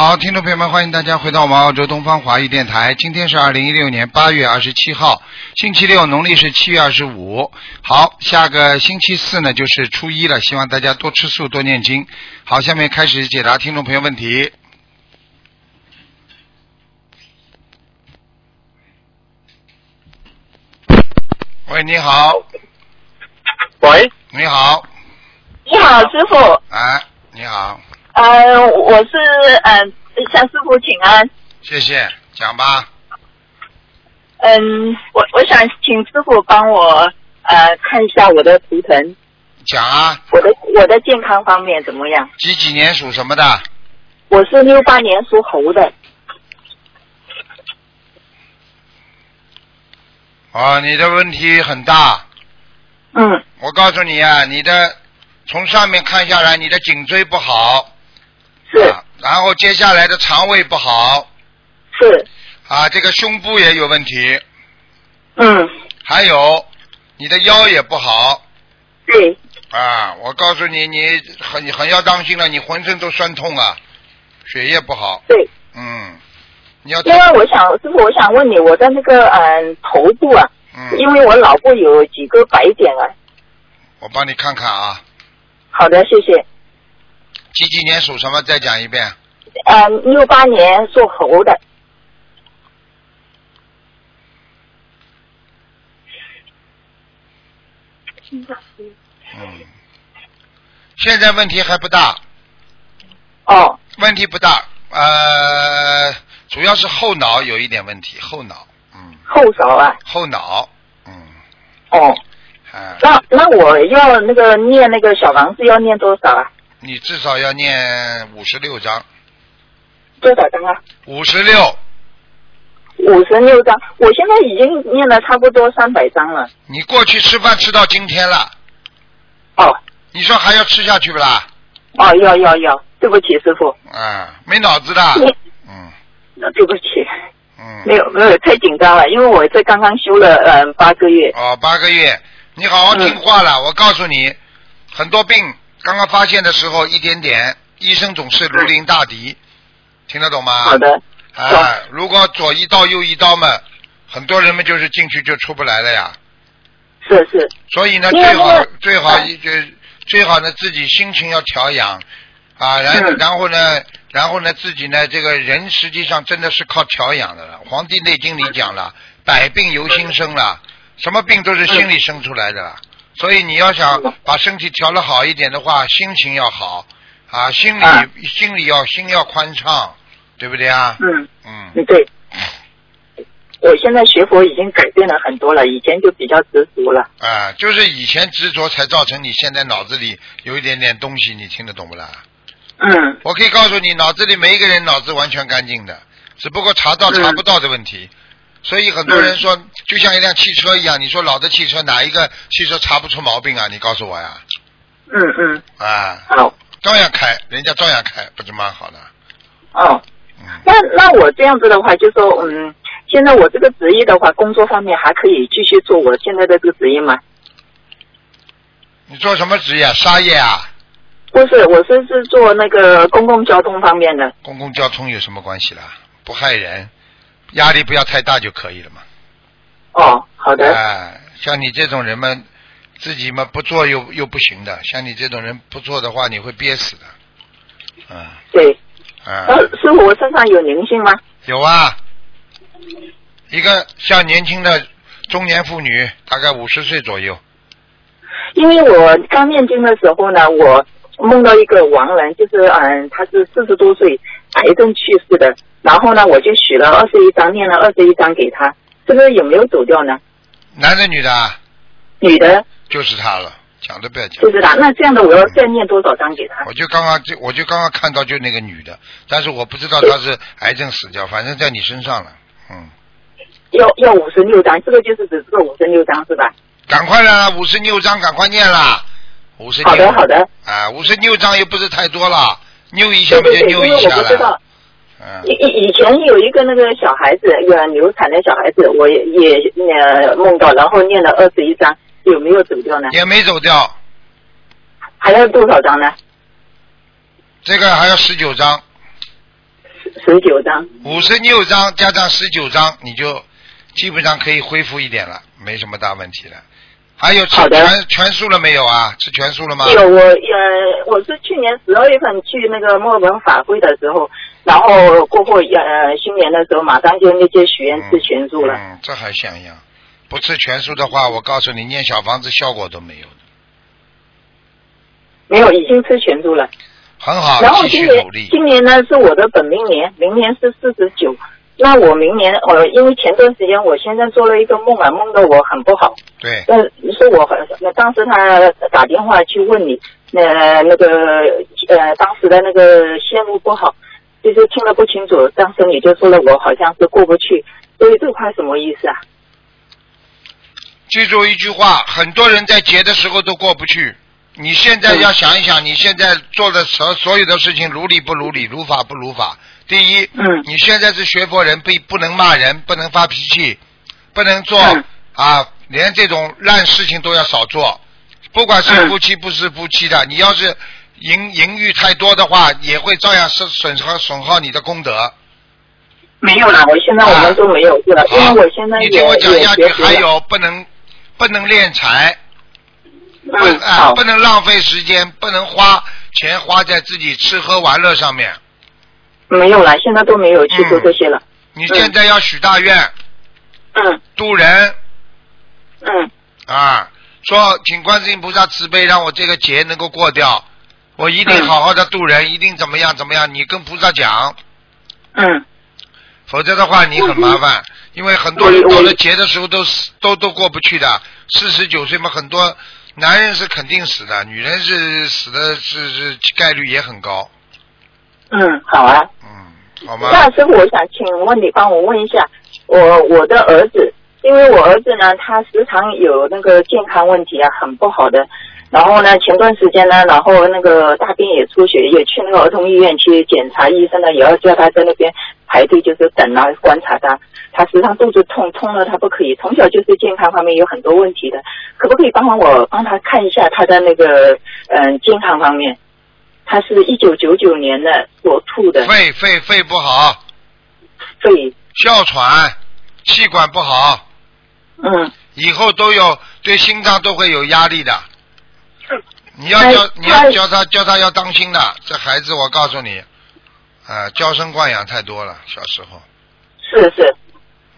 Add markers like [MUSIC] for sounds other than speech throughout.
好，听众朋友们，欢迎大家回到我们澳洲东方华语电台。今天是二零一六年八月二十七号，星期六，农历是七月二十五。好，下个星期四呢就是初一了，希望大家多吃素，多念经。好，下面开始解答听众朋友问题。喂，你好，喂，你好，你好，师傅。哎，你好，呃，我是呃向师傅请安。谢谢，讲吧。嗯，我我想请师傅帮我呃看一下我的图腾，讲啊，我的我的健康方面怎么样？几几年属什么的？我是六八年属猴的。啊，你的问题很大。嗯我告诉你啊，你的从上面看下来，你的颈椎不好，是。啊，然后接下来的肠胃不好，是。啊，这个胸部也有问题，嗯。还有你的腰也不好，对。啊，我告诉你，你很很要当心了，你浑身都酸痛啊，血液不好，对，嗯，你要因为我想师傅，我想问你，我的那个嗯头部啊，嗯，因为我脑部有几个白点啊。我帮你看看啊，好的，谢谢。几几年属什么？再讲一遍。嗯，六八年属猴的。嗯，现在问题还不大，哦问题不大，呃，主要是后脑有一点问题，后脑，嗯，后勺啊。后脑，嗯，哦，啊，那那我要那个念那个小房子要念多少啊？你至少要念五十六章，多少张啊？五十六，五十六张。我现在已经念了差不多三百张了。你过去吃饭吃到今天了，哦你说还要吃下去不啦？哦，要要要，对不起师傅，啊，没脑子的，嗯那对不起，嗯，没有没有太紧张了，因为我这刚刚修了嗯、呃八个月。哦，八个月，你好好听话了。我告诉你，很多病刚刚发现的时候一点点，医生总是如临大敌，听得懂吗？好。的，啊，如果左一刀右一刀嘛，很多人们就是进去就出不来了呀。是是，所以呢，最好最好一就最好呢，自己心情要调养啊，然嗯然后呢，然后呢，自己呢，这个人实际上真的是靠调养的了。《黄帝内经》里讲了，百病由心生了，什么病都是心里生出来的。所以你要想嗯把身体调得好一点的话，心情要好啊，心里啊心里要心要宽敞，对不对啊？嗯嗯嗯对。我现在学佛已经改变了很多了，以前就比较执着了。啊，就是以前执着才造成你现在脑子里有一点点东西，你听得懂不啦？嗯我可以告诉你，脑子里每一个人脑子完全干净的，只不过查到嗯查不到的问题。所以很多人说，就像一辆汽车一样，你说老的汽车哪一个汽车查不出毛病啊？你告诉我呀，嗯嗯，啊，好照样开，人家照样开，不是蛮好的？哦。嗯，那那我这样子的话，就说嗯，现在我这个职业的话，工作方面还可以继续做我现在的这个职业吗？你做什么职业？沙业啊？不是，我是是做那个公共交通方面的。公共交通有什么关系啦？不害人，压力不要太大就可以了嘛。哦，好的。哎，像你这种人嘛，自己嘛不做又又不行的，像你这种人不做的话，你会憋死的。嗯对。嗯。呃，师傅，我身上有灵性吗？有啊，一个像年轻的中年妇女，大概五十岁左右。因为我刚念经的时候呢，我梦到一个亡人，就是嗯，他是四十多岁，癌症去世的。然后呢，我就许了二十一张，念了二十一张给他。这个有没有走掉呢？男的女的啊？女的就是他了，讲都不要讲就。是他。那这样的，我要再念多少张给他？我就刚刚就我就刚刚看到就那个女的，但是我不知道她是癌症死掉，反正在你身上了。嗯，要要五十六张，这个就是指这个五十六张是吧？赶快啦，五十六张赶快念啦，五十。好的好的。啊，五十六张又不是太多了，扭一下不就扭一下了我不知道。。嗯以，以以前有一个那个小孩子，一个流产的小孩子，我也也呃梦到，然后念了二十一张，有没有走掉呢？也没走掉，还要多少张呢？这个还要十九张。十九张。五十六章加上十九张，你就基本上可以恢复一点了，没什么大问题了。还有吃全全素了没有啊？吃全素了吗？有我呃，我是去年十二月份去那个墨尔本法会的时候，然后过后呃新年的时候，马上就那些许愿吃全素了。嗯，这还像样。不吃全素的话，我告诉你，念小房子效果都没有的。没有，已经吃全素了。很好然，后继今年努力。今年呢是我的本命年，明年是四十九。那我明年呃，因为前段时间我先生做了一个梦啊，梦的我很不好。对，呃，是我很那当时他打电话去问你，呃，那个呃，当时的那个线路不好，就是听得不清楚。当时你就说了我好像是过不去，所以这块什么意思啊？记住一句话，很多人在结的时候都过不去。你现在要想一想，你现在做的所所有的事情，如理不如理，如法不如法。第一，嗯你现在是学佛人，不不能骂人，不能发脾气，不能做、嗯啊，连这种烂事情都要少做。不管是嗯夫妻不是夫妻的，你要是淫淫欲太多的话，也会照样损损耗损耗你的功德。没有啦，我现在我们都没有是了，因为我现在也你听我讲下去。还有不能不能敛财。不嗯，啊，不，能浪费时间，不能花钱花在自己吃喝玩乐上面。没有啦，现在都没有去做这些了。你现在要许大愿，嗯渡人嗯啊，说请观世音菩萨慈悲，让我这个劫能够过掉，我一定嗯好好的度人，一定怎么样怎么样。你跟菩萨讲，嗯，否则的话你很麻烦，因为很多人到了劫的时候都死都都过不去的。四十九岁嘛，很多男人是肯定死的，女人是死的是是概率也很高，嗯，好啊。嗯，好吗？那师傅，我想请问你帮我问一下，我我的儿子，因为我儿子呢，他时常有那个健康问题啊，很不好的。然后呢，前段时间呢，然后那个大便也出血，也去那个儿童医院去检查，医生呢也要叫他在那边排队，就是等啊观察他。他时常肚子痛，痛了他不可以，从小就是健康方面有很多问题的，可不可以帮我帮他看一下他的那个嗯健康方面？他是一九九九年的所吐的肺肺肺不好，肺，哮喘，气管不好，嗯，以后都有对心脏都会有压力的。你要哎教你要教他教他要当心的，这孩子我告诉你，啊，娇生惯养太多了，小时候，是是，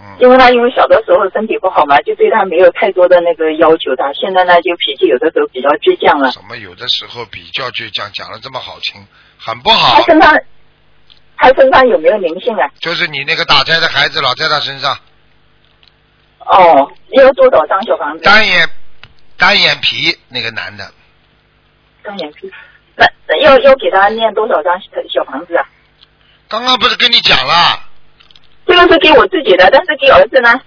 嗯，因为他因为小的时候身体不好嘛，就对他没有太多的那个要求他，现在呢就脾气有的时候比较倔强了。什么有的时候比较倔强，讲的这么好听，很不好。他，身上，他身上有没有灵性啊？就是你那个打胎的孩子老在他身上，哦，要多少张小房子？单眼单眼皮那个男的，单眼皮。那那要要给他念多少张小小房子啊？刚刚不是跟你讲了，这个是给我自己的，但是给儿子呢？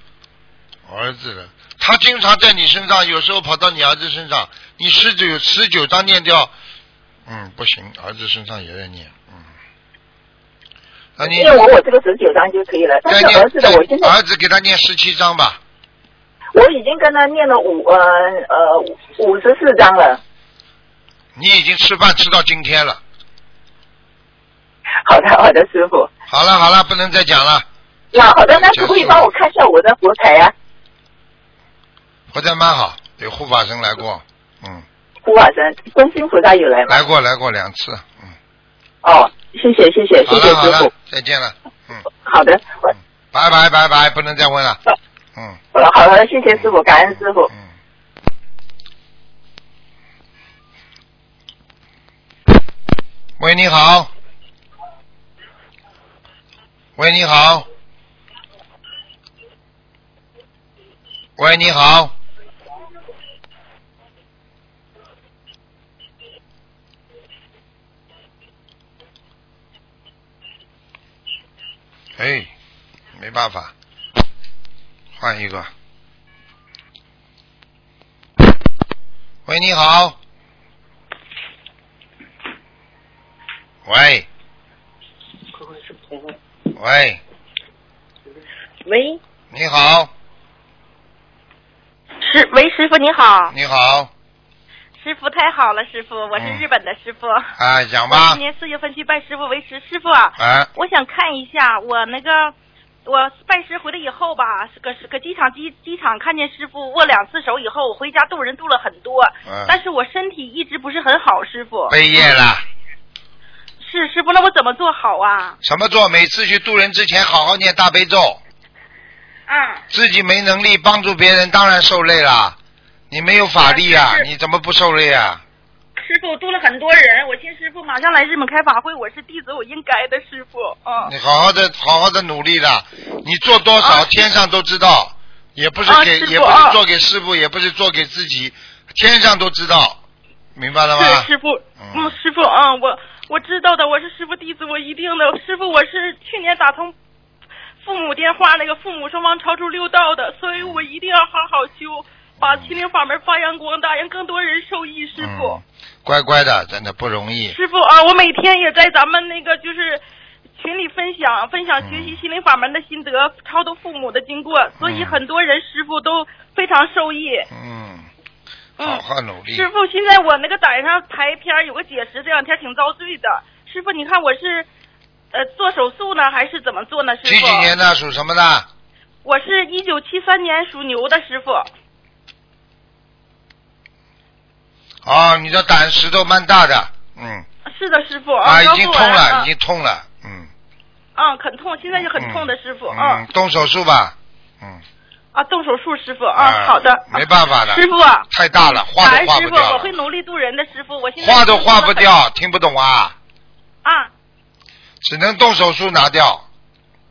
儿子的，他经常在你身上，有时候跑到你儿子身上，你十九十九张念掉，嗯，不行，儿子身上也在念，嗯，那你因为我我这个十九张就可以了，但儿子的我现在儿子给他念十七张吧，我已经跟他念了五呃呃五十四张了。你已经吃饭吃到今天了，好的好的，师傅。好了好了，不能再讲了，那好的，那可不可以帮我看一下我的佛台啊？佛台蛮好，有护法神来过，嗯，护法神，观世音菩萨有来吗？来过来过两次，嗯，哦，谢谢谢谢谢谢师傅再见了，嗯，好的，我拜拜拜拜，不能再问了，嗯好了好的，谢谢师傅，感恩师傅。嗯。喂，你好。喂，你好。喂，你好。哎，没办法，换一个。喂，你好。喂，喂，喂，你好，师喂，师傅你好，你好，师傅太好了，师傅，我是嗯。日本的师傅。啊，讲吧。今，年四月份去拜师傅为师，师傅啊，啊，我想看一下我那个我拜师回来以后吧，搁搁机场机机场看见师傅握两次手以后，我回家渡人渡了很多，嗯，但是我身体一直不是很好，师傅。背业了。是师傅，那我怎么做好啊？什么做？每次去渡人之前，好好念大悲咒。啊，自己没能力帮助别人，当然受累了。你没有法力啊你怎么不受累啊？师傅渡了很多人，我听师傅马上来日本开法会，我是弟子，我应该的，师傅。嗯。你好好的，好好的努力的。你做多少，啊天上都知道，也不是给，啊也不是啊做给师傅，也不是做给自己，天上都知道，明白了吗？对师傅，嗯嗯，师傅啊，我我知道的，我是师傅弟子，我一定的。师傅，我是去年打通父母电话，那个父母双方超出六道的，所以我一定要好好修，把心灵法门发扬光大，让更多人受益。师傅，嗯，乖乖的，真的不容易。师傅啊，我每天也在咱们那个就是。群里分享分享学习心灵法门的心得，超度父母的经过，所以嗯很多人师傅都非常受益。嗯，嗯好好努力。师傅，现在我那个胆上排片儿有个结石，这两天挺遭罪的。师傅，你看我是呃做手术呢，还是怎么做呢？师傅，几几年的属什么的？我是一九七三年属牛的师傅。哦，你的胆石头蛮大的，嗯，是的，师傅啊，已经痛了，啊已经痛了，嗯。嗯，很痛，现在就很痛的师傅。嗯嗯，动手术吧，嗯，啊，动手术，师傅啊啊，好的。没办法的师傅啊，太大了，画感恩师傅，都画不掉我会，努力度人的师傅。我现在化都化不掉，听不懂啊，啊。只能动手术拿掉。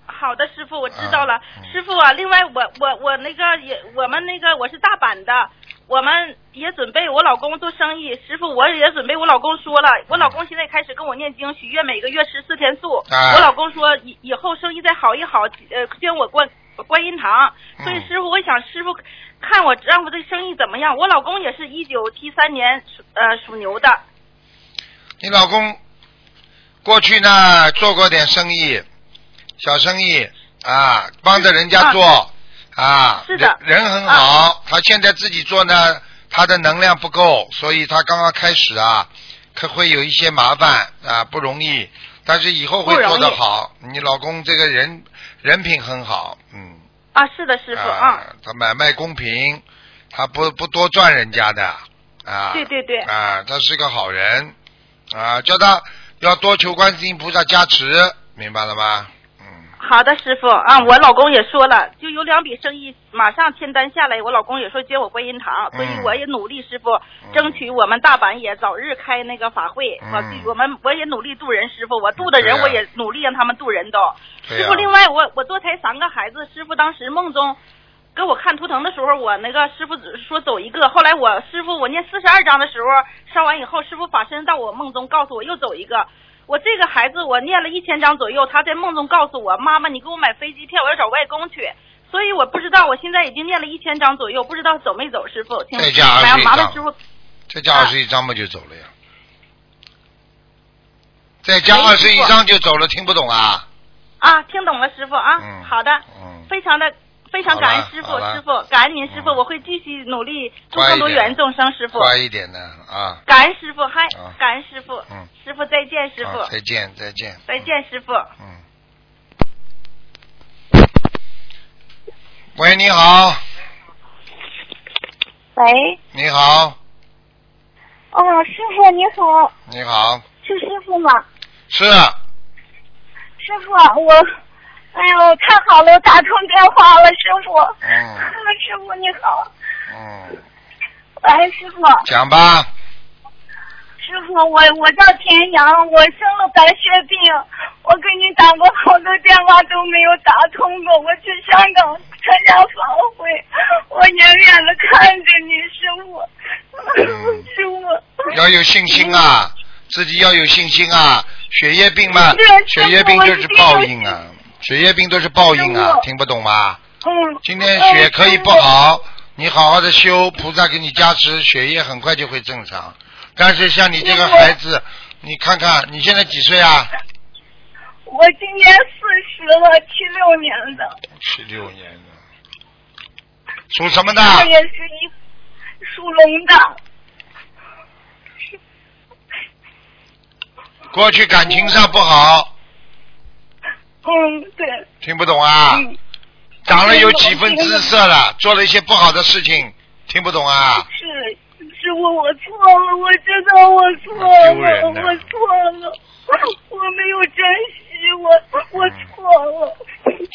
好的，师傅，我知道了。师傅啊，另外我我我那个也我们那个我是大阪的，我们也准备我老公做生意。师傅，我也准备，我老公说了，我老公现在开始跟我念经，许愿每个月吃四天素。啊我老公说以以后生意再好一好，呃，捐我观观音堂。嗯所以师傅，我想师傅看我丈夫的生意怎么样？我老公也是一九七三年属呃属牛的。你老公过去呢做过点生意，小生意啊，帮着人家做啊，是的人人很好。他现在自己做呢，他的能量不够，所以他刚刚开始啊，可会有一些麻烦啊，不容易。但是以后会做得好。你老公这个人人品很好，嗯，啊，是的，师傅啊，啊，他买卖公平，他不不多赚人家的啊，对对对。啊，他是个好人啊，叫他要多求观世音菩萨加持，明白了吗？嗯，好的，师傅啊，我老公也说了，就有两笔生意马上签单下来，我老公也说接我观音堂，所以嗯我也努力，师傅争取我们大阪也早日开那个法会。嗯我我们我也努力渡人，师傅，我渡的人我也努力让他们渡人都。师傅，另外我我多才三个孩子，师傅当时梦中。给我看图腾的时候，我那个师傅说走一个，后来我师傅我念四十二章的时候烧完以后，师傅法身到我梦中告诉我又走一个。我这个孩子我念了一千张左右，他在梦中告诉我妈妈，你给我买飞机票，我要找外公去。所以我不知道，我现在已经念了一千张左右，不知道走没走，师傅。请再加21麻麻烦章师傅再加二十一张嘛就走了呀，再加哎二十一张就走了，听不懂啊？啊，听懂了，师傅啊，嗯好的，嗯，非常的非常感恩师傅，师傅感恩您师傅，嗯。我会继续努力助乖一点更多缘众生，师傅。乖一点的啊，感恩师傅，嗨啊，感恩师傅，嗯。师傅再见，师傅，再见再见，再见，师傅。嗯。喂，你好，喂，你好，哦，师傅你好，你好，是师傅吗？是。师傅，我，哎呦，太好了，我打通电话了，师傅。嗯。师傅你好，嗯，喂，师傅，讲吧，师傅，我我叫田阳，我生了白血病，我给你打过好多电话都没有打通过，我去香港参加法会，我远远的看着你，师傅，嗯。师傅。要有信心啊，[LAUGHS] 自己要有信心啊。血液病嘛，血液病就是报应啊，血液病都是报应啊，听不懂吗？今天血可以不好，你好好的修，菩萨给你加持，血液很快就会正常。但是像你这个孩子，你看看你现在几岁啊？我今年四十了，七六年的。七六年的，属什么的？我也是一属龙的。过去感情上不好。嗯，对，听不懂啊？嗯，长了有几分姿色了，做了一些不好的事情，听不懂啊？是师傅，我错了，我知道我错了，我错了，我没有珍惜，我我错了。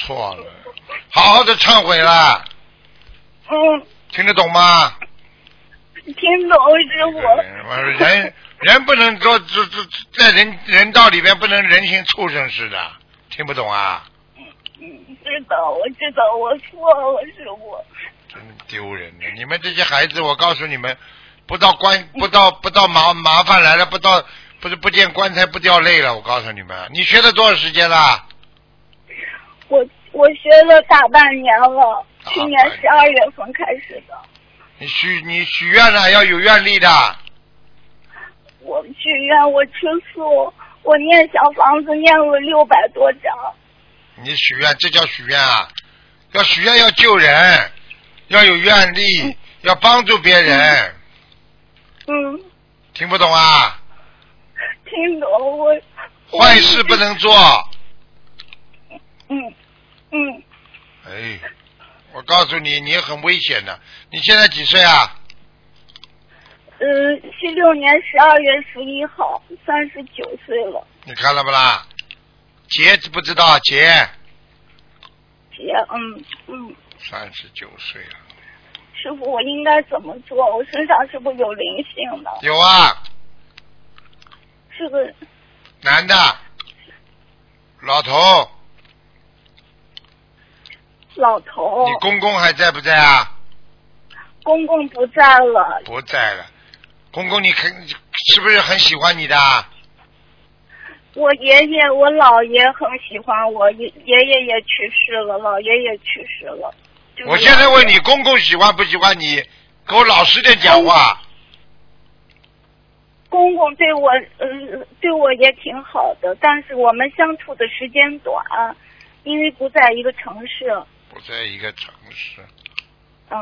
错了，好好的忏悔啦，嗯，听得懂吗？听懂师傅。我人人不能做这这在人人道里边不能人形畜生似的，听不懂啊？嗯，知道，我知道我错了，师傅。真丢人的！你们这些孩子，我告诉你们，不到关不到不到麻麻烦来了，不到不是不见棺材不掉泪了。我告诉你们，你学了多少时间了？我我学了大半年了，去年半十二月份开始的。你许你许愿了，要有愿力的。我许愿，我吃素，我念小房子念了六百多张。你许愿，这叫许愿啊！要许愿要救人，要有愿力，要帮助别人，嗯，听不懂啊？听懂我。我坏事不能做。嗯嗯，哎，我告诉你，你很危险的。你现在几岁啊？呃，七六年十二月十一号，三十九岁了。你看了不啦？节不知道姐，姐，嗯嗯，三十九岁了。师傅，我应该怎么做？我身上是不是有灵性的？有啊，是个男的，老头，老头你，公公还在不在啊？公公不在了。不在了。公公，你肯是不是很喜欢你的啊？我爷爷、我姥爷很喜欢我，爷爷爷也去世了，姥爷也去世了。就是我现在问你，公公喜欢不喜欢你？给我老实点讲话。公公对我，呃，对我也挺好的，但是我们相处的时间短，因为不在一个城市。不在一个城市，嗯，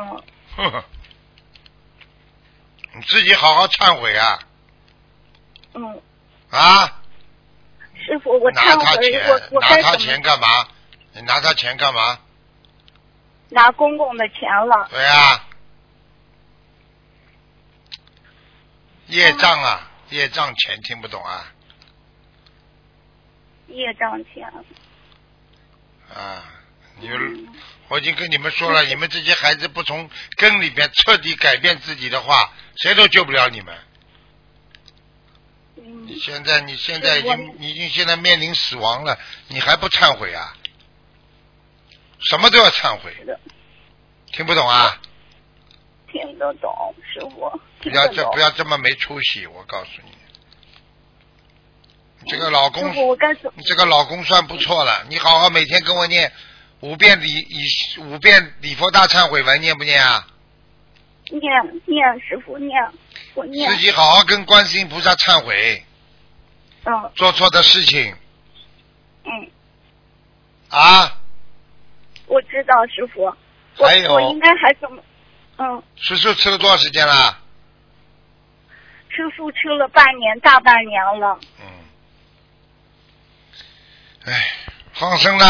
呵呵，你自己好好忏悔啊嗯，啊！师傅，我拿忏悔，他钱我，我拿他钱干嘛？你拿他钱干嘛？拿公公的钱了？对啊、业障啊，业障钱听不懂啊业障钱。啊！你们，我已经跟你们说了，你们这些孩子不从根里边彻底改变自己的话，谁都救不了你们。嗯你现在，你现在已经，你已经现在面临死亡了，你还不忏悔啊？什么都要忏悔，听不懂啊？听得懂，师傅。不要这不要这么没出息，我告诉你，你这个老公？你这个老公算不错了，你好好每天跟我念五遍礼以五遍礼佛大忏悔文，念不念啊？念念，师傅念，我念自。己好好跟观世音菩萨忏悔，嗯做错的事情嗯，啊，我知道，师傅。我还有我应该还怎么？嗯，吃素吃了多少时间了？吃素吃了半年，大半年了。嗯，哎，放生呢？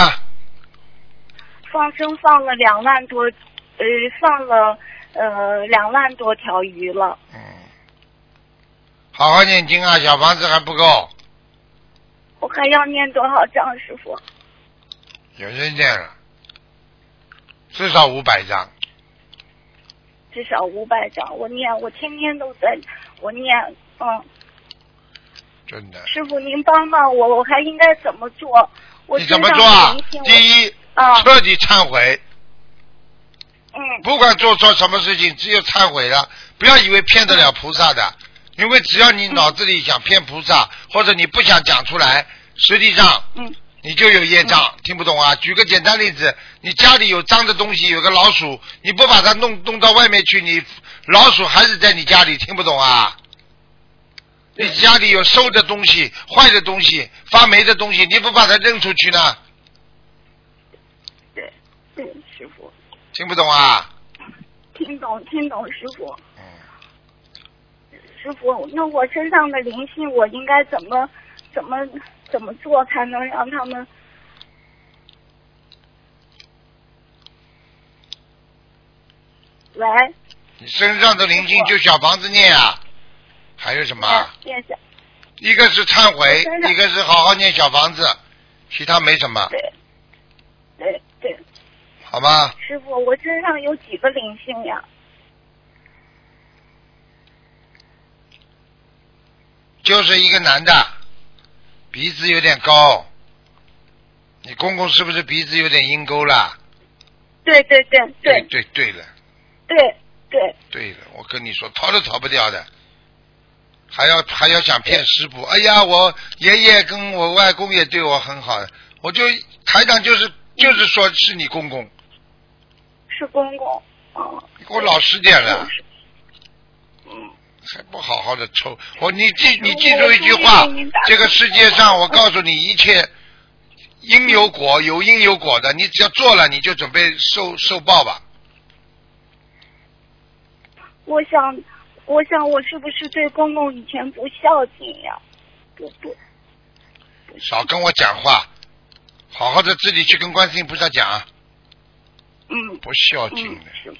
放生放了两万多，呃，放了呃两万多条鱼了。嗯，好好念经啊，小房子还不够，我还要念多少张，师傅？有人念了，至少五百张。至少五百张。我念，我天天都在，我念。嗯，真的，师傅您帮帮我，我还应该怎么做？我你怎么做啊第一，啊，彻底忏悔，嗯不管做错什么事情，只有忏悔了。不要以为骗得了菩萨的，因为只要你脑子里想骗菩萨，或者你不想讲出来，实际上嗯你就有业障。听不懂啊？举个简单例子，你家里有脏的东西，有个老鼠，你不把它弄弄到外面去，你老鼠还是在你家里，听不懂啊？你家里有馊的东西、坏的东西、发霉的东西，你不把它扔出去呢？对对，师傅听不懂啊？听懂听懂，师傅嗯，师傅，那我身上的灵性我应该怎么怎么怎么做才能让他们？喂，你身上的灵性就小房子念啊，还有什么？哎念下，一个是忏悔一个是好好念小房子，其他没什么，对对，好吗？师傅，我身上有几个灵性呀？就是一个男的，鼻子有点高，你公公是不是鼻子有点阴沟了？对对对对对对了，对对，对了，我跟你说，逃都逃不掉的，还要还要想骗师傅。哎呀，我爷爷跟我外公也对我很好，我就台长就是就是说是你公公，是公公。嗯，你给我老实点了。嗯，还不好好的抽我，你记你记住一句话这个世界上我告诉你，一切因有果，有因有果的，你只要做了，你就准备受受报吧。我想，我想我是不是对公公以前不孝敬呀？不不，少跟我讲话，好好的自己去跟观世音菩萨讲，嗯不孝敬嗯的，是，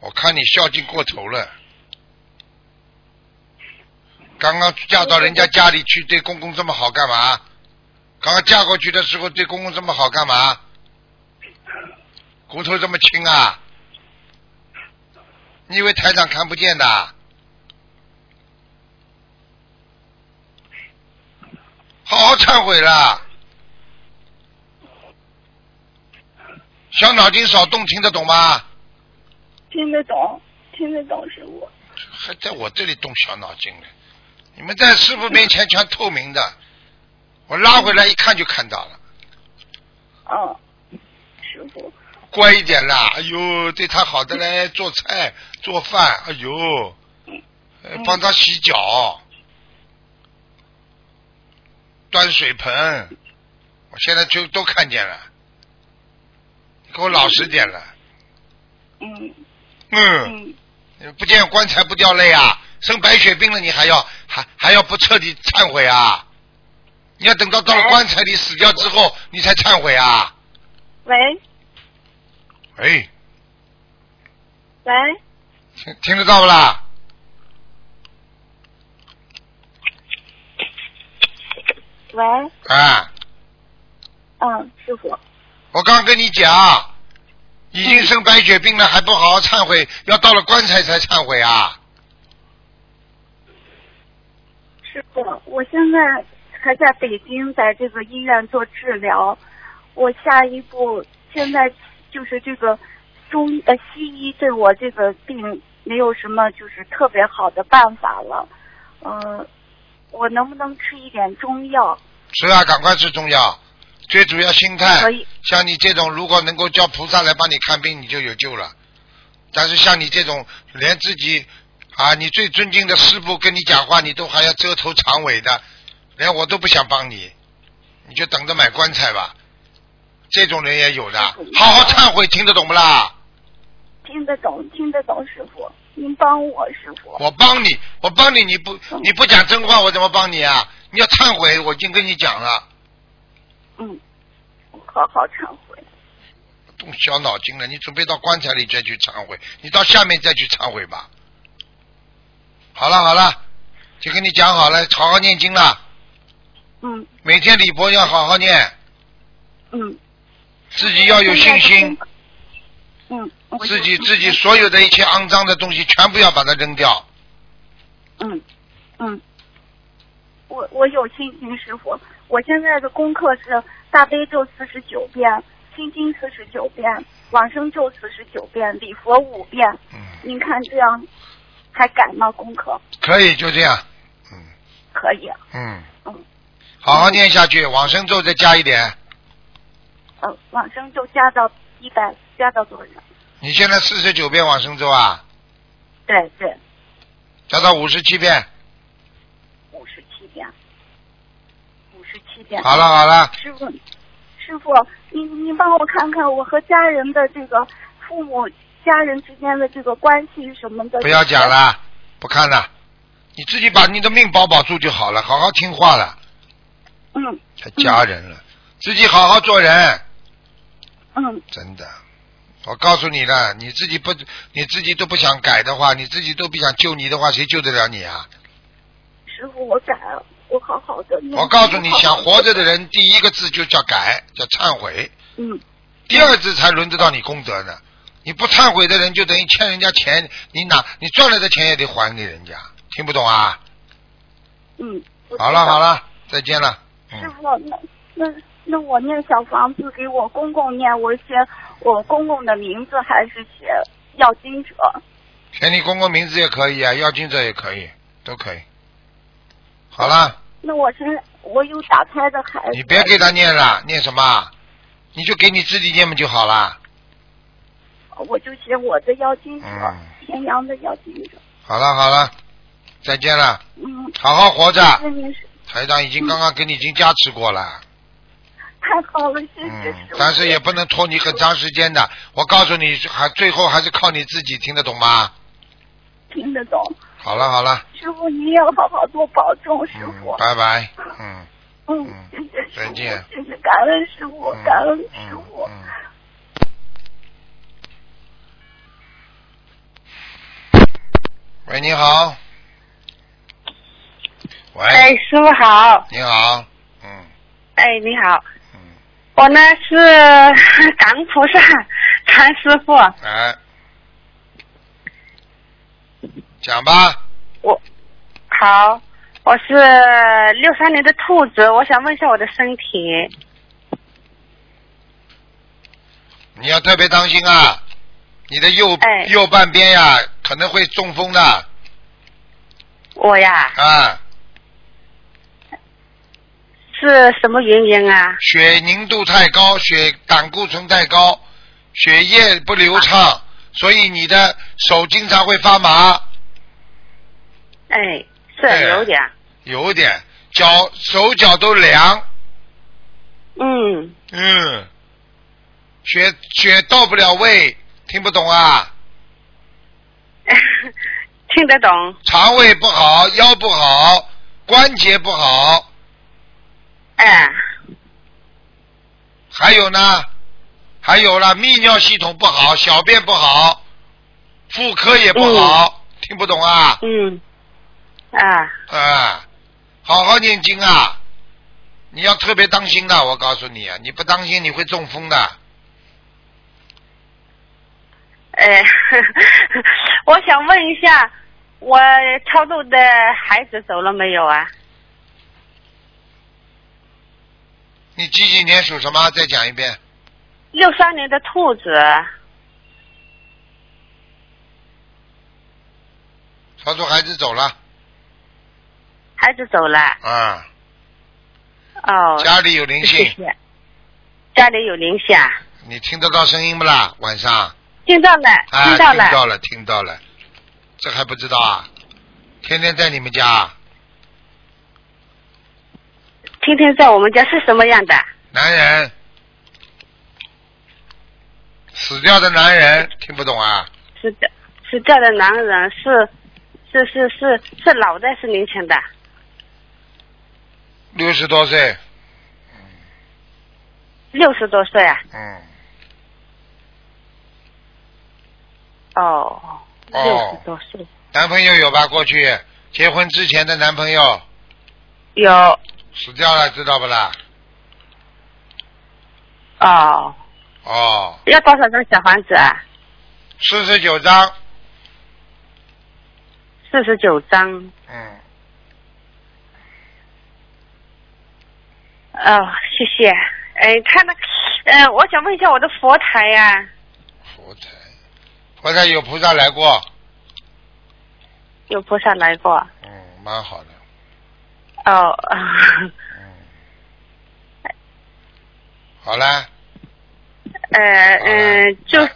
我看你孝敬过头了。刚刚嫁到人家家里去，对公公这么好干嘛？刚刚嫁过去的时候对公公这么好干嘛？骨头这么轻啊？你以为台长看不见的？好好忏悔啦！小脑筋少动，听得懂吗？听得懂，听得懂师傅。还在我这里动小脑筋呢。你们在师傅面前全透明的，我拉回来一看就看到了。嗯，师傅，乖一点啦！哎呦，对他好的嘞，做菜做饭，哎呦，呃帮他洗脚，端水盆，我现在就都看见了。你给我老实点了，嗯。嗯，嗯，不见棺材不掉泪啊！生白血病了，你还要还还要不彻底忏悔啊？你要等到到了棺材里死掉之后，你才忏悔啊？喂。喂，喂，听听得到不啦？喂，啊，嗯，师傅，我刚跟你讲，已经生白血病了，还不好好忏悔，要到了棺材才忏悔啊？师傅，我现在还在北京，在这个医院做治疗。我下一步现在就是这个中医呃西医对我这个病没有什么就是特别好的办法了。嗯、我能不能吃一点中药？吃啊，赶快吃中药，最主要心态可以。像你这种，如果能够叫菩萨来帮你看病，你就有救了。但是像你这种，连自己啊，你最尊敬的师傅跟你讲话，你都还要遮头藏尾的，连我都不想帮你，你就等着买棺材吧。这种人也有的，好好忏悔，听得懂不啦？听得懂，听得懂，师傅，您帮我，师傅。我帮你，我帮你，你不你不讲真话，我怎么帮你啊？你要忏悔，我已经跟你讲了，嗯，我好好忏悔。动小脑筋了。你准备到棺材里再去忏悔，你到下面再去忏悔吧。好了好了，就跟你讲好了，好好念经了，嗯每天礼佛要好好念，嗯。自己要有信心，。嗯，我自己自己所有的一切肮脏的东西全部要把它扔掉。嗯嗯，我我有信心，师傅。我现在的功课是大悲咒四十九遍，心经四十九遍，往生咒四十九遍，礼佛五遍。嗯，您看这样还改吗？功课可以就这样。嗯可以。嗯嗯，好好念下去，往生咒再加一点。呃，往生咒加到一百，加到多少？你现在四十九遍往生咒啊，对对，加到五十七遍。五十七遍，好了好了，师傅，师傅，你你帮我看看我和家人的这个父母家人之间的这个关系什么的。不要讲。了，不看了，你自己把你的命保保住就好了，好好听话了。嗯还家人了，自己好好做人，嗯真的。我告诉你了，你自己不，你自己都不想改的话，你自己都不想救你的话，谁救得了你啊？师傅，我改了，我好好的。我告诉你，想活着的人，第一个字就叫改，叫忏悔。嗯第二个字才轮得到你功德呢。你不忏悔的人，就等于欠人家钱，你哪你赚来的钱也得还给人家，听不懂啊？嗯。好了好了，再见了。嗯，师傅，那那那我念小房子给我公公念，我写我公公的名字还是写要经者？写你公公名字也可以啊，要经者也可以，都可以。好了，那我是我有打胎的孩子。你别给他念了，念什么？你就给你自己念嘛就好了。我就写我的要经者，嗯田阳的要经者。好了好了，再见了，嗯，好好活着。台长已经刚刚给你已经加持过了。太好了，谢谢嗯。，但是也不能拖你很长时间的。我告诉你，还最后还是靠你自己，听得懂吗？听得懂。好了好了，师傅，你也要好好多保重，师嗯傅。，拜拜，嗯嗯嗯，谢谢师傅，再见。谢谢感恩师傅，嗯感恩师嗯傅。嗯。喂，你好。喂，哎，师傅好，你好，嗯。哎，你好，嗯，我呢是感恩菩萨，谭师傅，哎，讲吧，我好，我是六三年的兔子，我想问一下我的身体，你要特别当心啊，你的右、哎。右半边呀可能会中风的。我呀。啊，是什么原因啊？血凝度太高，血胆固醇太高，血液不流畅，所以你的手经常会发麻，哎，对是有点，有点。脚手脚都凉，嗯，嗯，血血到不了胃，听不懂啊？[LAUGHS] 听得懂，肠胃不好，腰不好，关节不好，哎，还有呢，还有了泌尿系统不好，小便不好，妇科也不好，听不懂啊？嗯，啊，啊，好好念经啊！你要特别当心的，我告诉你啊，你不当心你会中风的。哎，[LAUGHS] 我想问一下，我超度的孩子走了没有啊？你几几年属什么？再讲一遍。六三年的兔子，超度孩子走了孩子走了。啊，哦，家里有灵性，谢谢。家里有灵性啊，你听得到声音不啦？晚上听到了，啊，听到了。听到了，听到了，这还不知道啊？天天在你们家，天天在我们家是什么样的？男人，死掉的男人，听不懂啊？是的，死掉的男人是是是是是老的，是年轻的。六十多岁，六十多岁啊？嗯，哦，哦六十多岁。男朋友有吧？过去结婚之前的男朋友有死掉了，知道不啦？哦，哦，要多少张小房子啊？四十九张，四十九张。嗯，哦，谢谢。哎，他那，呃，我想问一下我的佛台呀、佛台，佛台有菩萨来过，有菩萨来过。嗯，蛮好的，哦，嗯，好啦，呃嗯，就，哦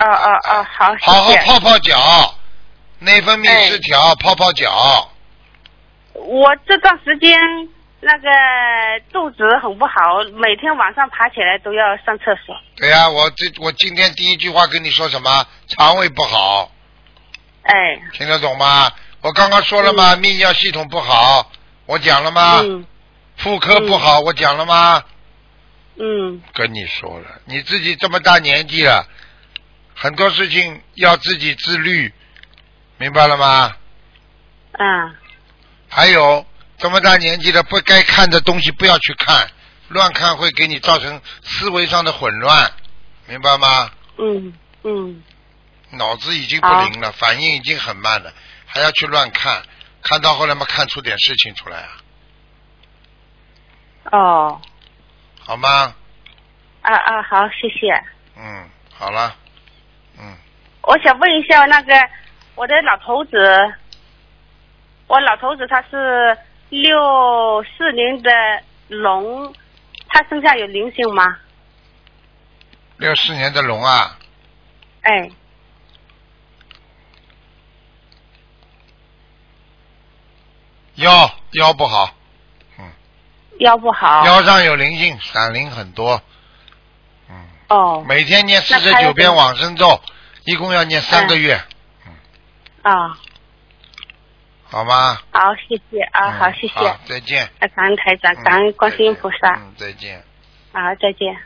呃哦哦，好，谢好好。泡泡脚，内分泌失调，泡泡脚，我这段时间那个肚子很不好，每天晚上爬起来都要上厕所。对呀、我这我今天第一句话跟你说什么？肠胃不好，哎，听得懂吗？我刚刚说了吗？泌尿系统不好，我讲了吗？嗯，妇科不好，我讲了吗？嗯跟你说了，你自己这么大年纪了，很多事情要自己自律，明白了吗？嗯还有这么大年纪了，不该看的东西不要去看，乱看会给你造成思维上的混乱，明白吗？嗯嗯脑子已经不灵了，反应已经很慢了，还要去乱看，看到后来嘛，看出点事情出来啊，哦好吗？啊啊好，谢谢。嗯，好了，嗯，我想问一下那个我的老头子，我老头子他是六四年的龙，他身上有灵性吗？六四年的龙啊，哎，腰腰不好，嗯。腰不好。腰上有灵性，闪灵很多，嗯，哦。每天念四十九遍往生咒，一共要念三个月，啊，好吗？好，谢谢啊，嗯好，谢谢。再见。啊，感恩台长，嗯感恩观世音菩萨，嗯，再见。好，再见。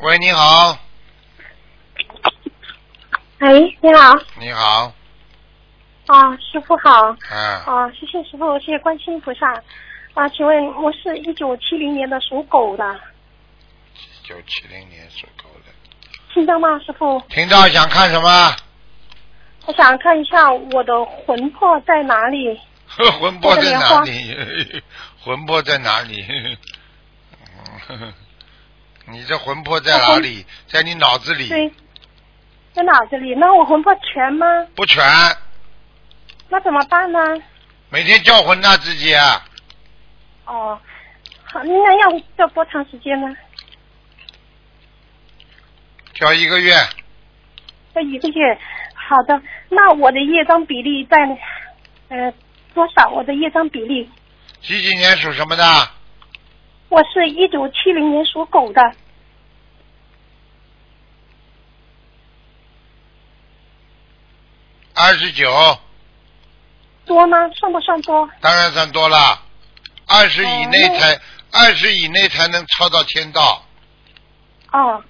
喂，你好，喂，你好，你好，啊，师傅好，啊，啊，谢谢师傅，谢谢观世音菩萨，啊，请问我是一九七零年的属狗的，一九七零年属狗的，听到吗，师傅？听到想看什么？我想看一下我的魂魄在哪里？[LAUGHS] 魂魄在哪里？[LAUGHS] 魂魄在哪里？嗯 [LAUGHS] 你这魂魄在哪里？在你脑子里，对，在脑子里。那我魂魄全吗？不全。那怎么办呢？每天叫魂呐自己啊，哦，好，那要要多长时间呢？叫一个月，要一个月。好的，那我的业障比例在呃多少？我的业障比例？几几年属什么的？我是一九七零年属狗的，二十九，多吗？算不算多？当然算多了，二十以内哦才二十以内才能超到天道。哦，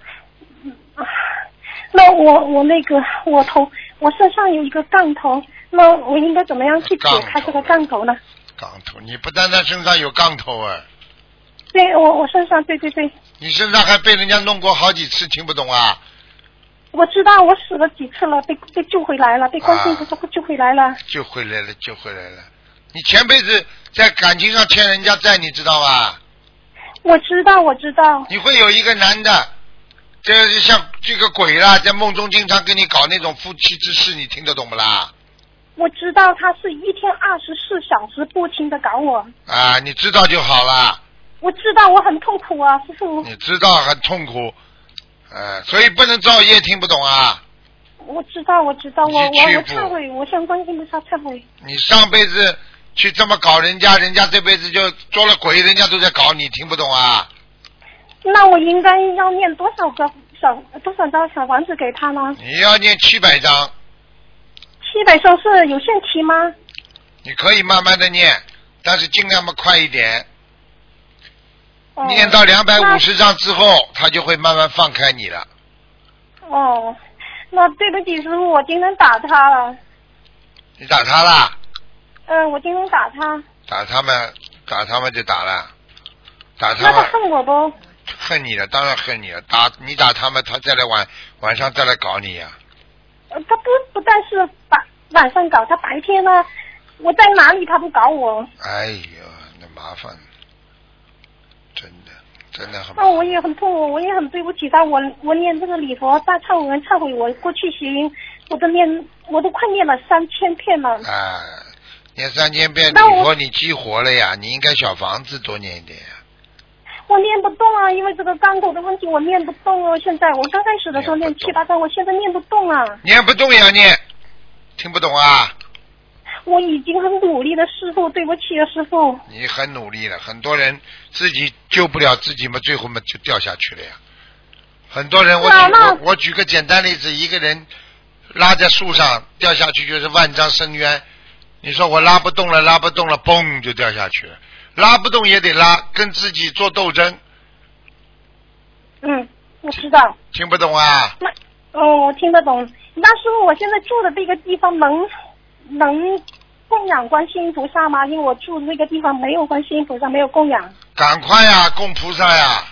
那我我那个我头我身上有一个杠头，那我应该怎么样去解开这个杠头呢？杠头，你不单单身上有杠头啊，对我我身上对对对，你身上还被人家弄过好几次，听不懂啊？我知道我死了几次了，被被救回来了，被观世音菩萨救回来了。救回来了，救回来了。你前辈子在感情上欠人家债，你知道吧？我知道我知道，你会有一个男的，这是像这个鬼啦，在梦中经常跟你搞那种夫妻之事，你听得懂不啦？我知道他是一天二十四小时不停的搞我，啊，你知道就好了，我知道我很痛苦啊，师傅，你知道很痛苦，呃，所以不能造业，听不懂啊？我知道我知道，我我我忏悔，我向观世音菩萨忏悔。你上辈子去这么搞人家，人家这辈子就做了鬼，人家都在搞你，听不懂啊？那我应该要念多少个小多少张小房子给他呢？你要念七百张，七百张是有限期吗？你可以慢慢的念，但是尽量嘛快一点。哦念到两百五十张之后，他就会慢慢放开你了。哦，那对不起师傅，我今天打他了。你打他啦？嗯、我今天打他，打他们，打他们就打了，打他那他他恨我不？恨你了，当然恨你了。打你打他们，他再来晚晚上再来搞你呀、呃他不不但是晚晚上搞，他白天呢，我在哪里他不搞我？哎呦，那麻烦，真的，真的很那。我也很痛苦，我也很对不起他。我我念这个礼佛大忏悔文忏悔，我过去邪淫，我都念，我都快念了三千遍了。啊，念三千遍礼那我佛，你激活了呀！你应该小房子多念一点呀。我念不动啊，因为这个杠头的问题，我念不动哦。现在我刚开始的时候念七八张，我现在念不动啊。念不动也要念，听不懂啊？我已经很努力的，师傅，对不起啊，师傅。你很努力了，很多人自己救不了自己嘛，最后嘛就掉下去了呀。很多人，我我我举个简单例子，一个人拉在树上掉下去就是万丈深渊，你说我拉不动了，拉不动了，嘣就掉下去了，拉不动也得拉，跟自己做斗争，嗯，我知道。听不懂啊？那哦，我听得懂。那师傅，我现在住的这个地方能能供养观世音菩萨吗？因为我住的那个地方没有观世音菩萨，没有供养。赶快呀，供菩萨呀！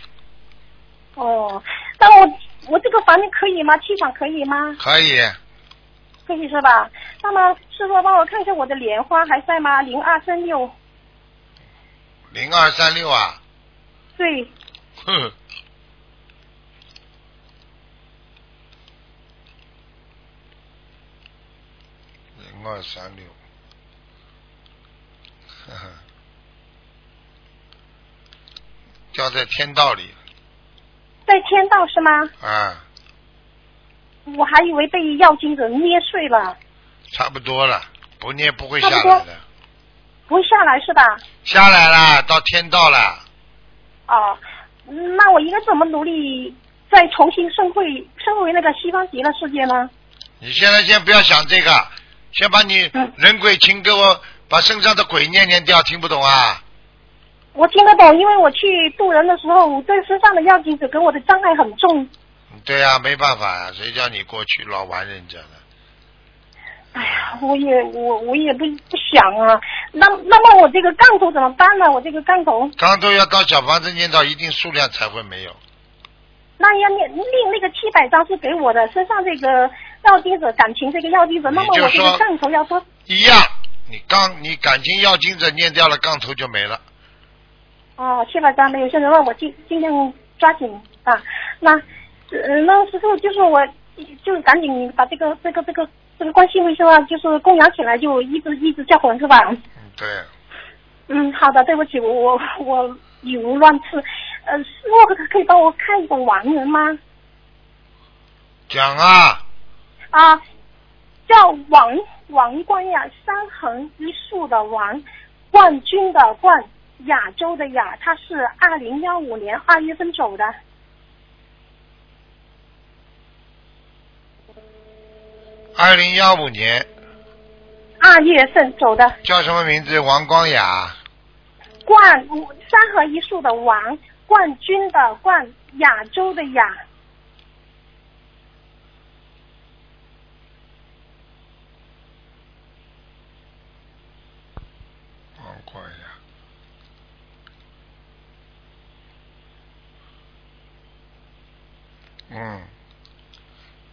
哦，那我我这个房子可以吗？气场可以吗？可以，可以是吧？那么师傅帮我看一下我的莲花还在吗？零二三六，零二三六啊，对，哼。零二三六，呵呵，掉在天道里。在天道是吗？啊，我还以为被药精者捏碎了，差不多了，不捏不会下来的，不会下来是吧？下来了，到天道了，哦，那我应该怎么努力再重新升回升回那个西方极乐世界呢？你现在先不要想这个，先把你嗯人鬼情给我把身上的鬼念念掉，听不懂啊？我听得懂，因为我去渡人的时候，我这身上的药精子给我的障碍很重。对呀、没办法呀、谁叫你过去老玩人家的？哎呀，我也我我也不不想啊。那那么我这个杠头怎么办呢？我这个杠头，杠头要到小房子念到一定数量才会没有。那要念另那个七百张是给我的身上这个要精者感情这个要精者，那么我这个杠头要多一样，你杠你感情要经者念掉了，杠头就没了。哦，七百张没有，现在问我尽尽量抓紧啊。那呃，那时候就是我就赶紧把这个这个这个这个关系卫生啊，就是供养起来，就一直一直叫魂是吧？嗯，对，嗯，好的，对不起，我我我语无乱次。呃，师傅可可以帮我看一个亡人吗？讲啊，啊，叫王王冠呀，三横一竖的王，冠军的冠，亚洲的亚，他是二零幺五年二月份走的。二零幺五年二月份走的，叫什么名字？王光雅，冠三合一树的王，冠军的冠，亚洲的亚。王光雅。嗯，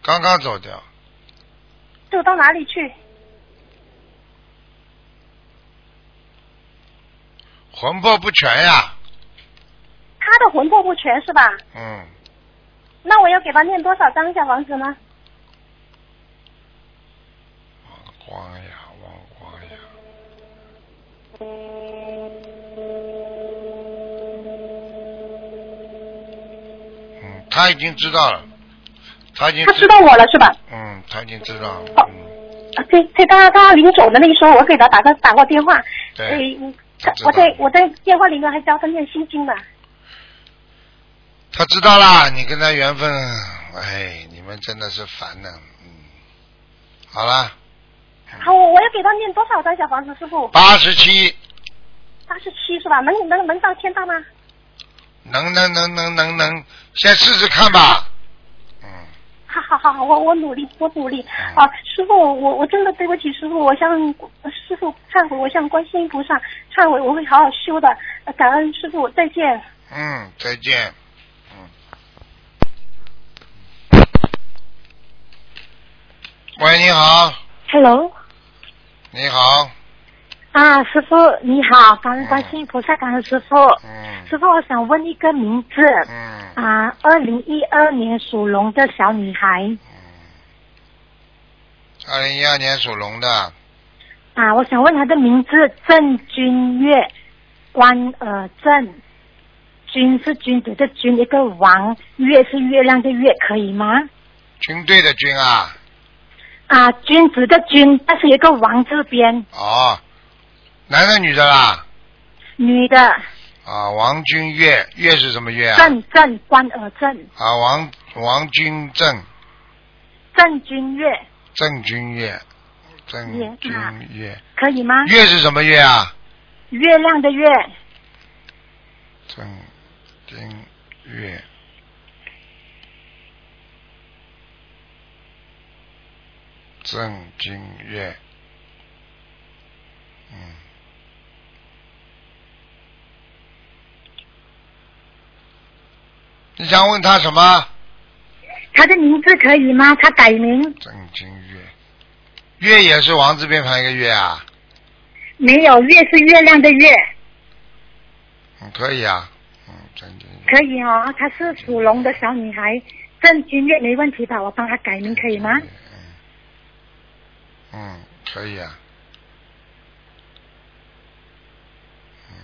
刚刚走掉，走到哪里去？魂魄不全呀。他的魂魄不全是吧？嗯，那我要给他念多少张小房子呢？王光呀，王光呀。嗯，他已经知道了，他已经他知道我了是吧？嗯，他已经知道了。哦嗯，啊，对，对，他他临走的那时候，我给他打个打过电话，对，他我在我在电话里面还教他念心经呢。他知道啦，你跟他缘分，哎，你们真的是烦呢。嗯，好了，好，我我要给他念多少张小房子，师傅？八十七，八十七是吧？能能能到天大吗？能能能能能能，先试试看吧。嗯，好好好，我我努力，我努力嗯啊！师傅，我我真的对不起师傅，我向师傅忏悔，我向观世音菩萨忏悔，我会好好修的。呃感恩师傅，再见。嗯，再见。嗯。喂，你好，Hello，你好，啊，师傅你好，感恩观世音菩萨，感恩师傅。嗯师傅，我想问一个名字，嗯啊，二零一二年属龙的小女孩，二零一二年属龙的，啊，我想问她的名字郑君月，关尔郑，君是君子的君，一个王，月是月亮的月，可以吗？军队的军啊，啊，君子的君，但是有一个王字边，哦，男的女的啦？女的，啊，王君月，月是什么月啊？郑郑关尔郑，啊，王王君正，郑君月，郑君月，郑月君啊月，可以吗？月是什么月啊？月亮的月，郑君月。郑君月，嗯，你想问他什么？他的名字可以吗？他改名郑金月，月也是王字边旁一个月啊，没有？月是月亮的月，嗯，可以啊，嗯，郑金月，可以哦。她是属龙的小女孩，郑金月没问题吧？我帮她改名可以吗？嗯，可以啊，嗯，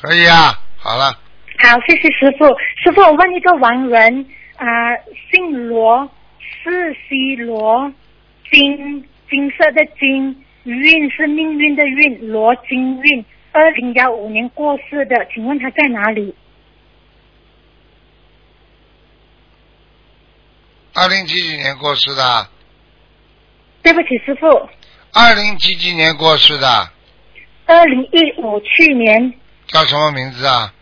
可以啊，好了，好，谢谢师傅。师傅，我问一个亡人啊、姓罗，是西罗，金金色的金，运是命运的运，罗金运，二零幺五年过世的，请问他在哪里？二零几几年过世的？对不起，师傅，二零几几年过世的？二零一五去年，叫什么名字啊？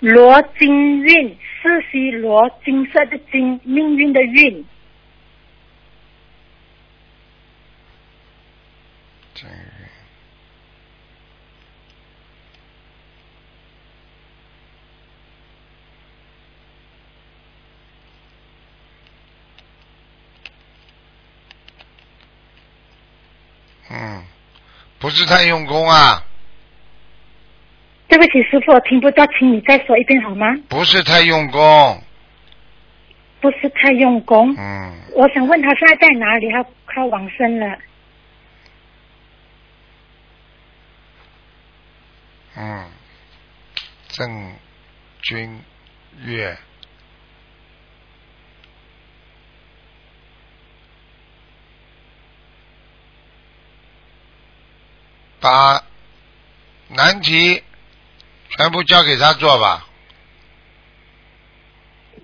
罗金运，四西罗，金色的金，命运的运，郑月。嗯，不是太用功啊，对不起，师傅，我听不到，请你再说一遍好吗？不是太用功。不是太用功。嗯，我想问他现在在哪里？他他往生了。嗯，郑君月，把难题全部交给他做吧。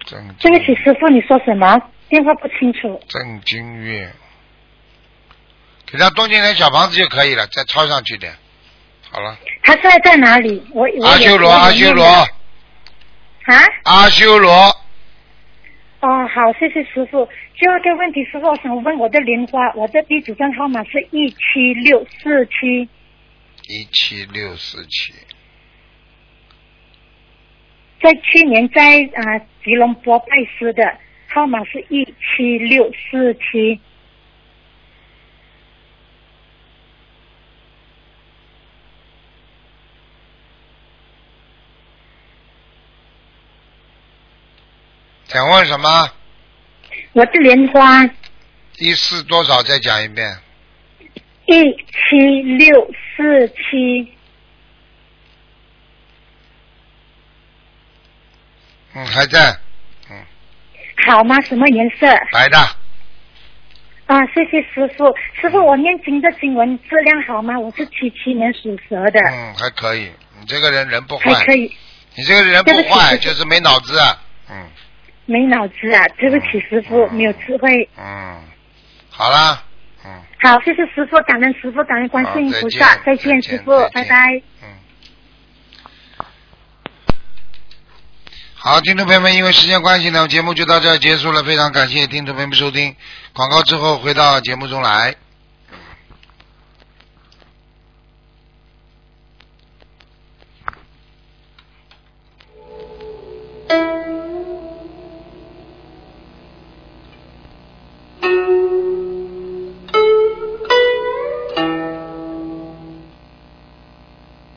郑对不起，师傅，你说什么？电话不清楚。郑金月，给他多建点小房子就可以了，再抄上去点。好了，他现在在哪里？我我阿修罗，阿修罗，啊？阿修罗，哦，好，谢谢师傅。第二个问题，师傅，我想问我的莲花，我的地址证号码是一七六四七，一七六四七，在去年在啊、吉隆坡拜师的，号码是一七六四七。想问什么？我是莲花第四多少？再讲一遍。一七六四七，嗯，还在，嗯好吗？什么颜色？白的，啊，谢谢师傅。师傅，我念经的经文质量好吗？我是七七年属蛇的，嗯，还可以。你这个人人不坏还，可以，你这个人不坏，就是没脑子啊。嗯没脑子啊，对不起师傅，没有智慧。嗯，好啦，嗯，好，谢谢师傅，感恩师傅，感恩观世音菩萨，再见师傅，拜拜拜。好，听众朋友们，因为时间关系呢，节目就到这儿结束了。非常感谢听众朋友们收听，广告之后回到节目中来。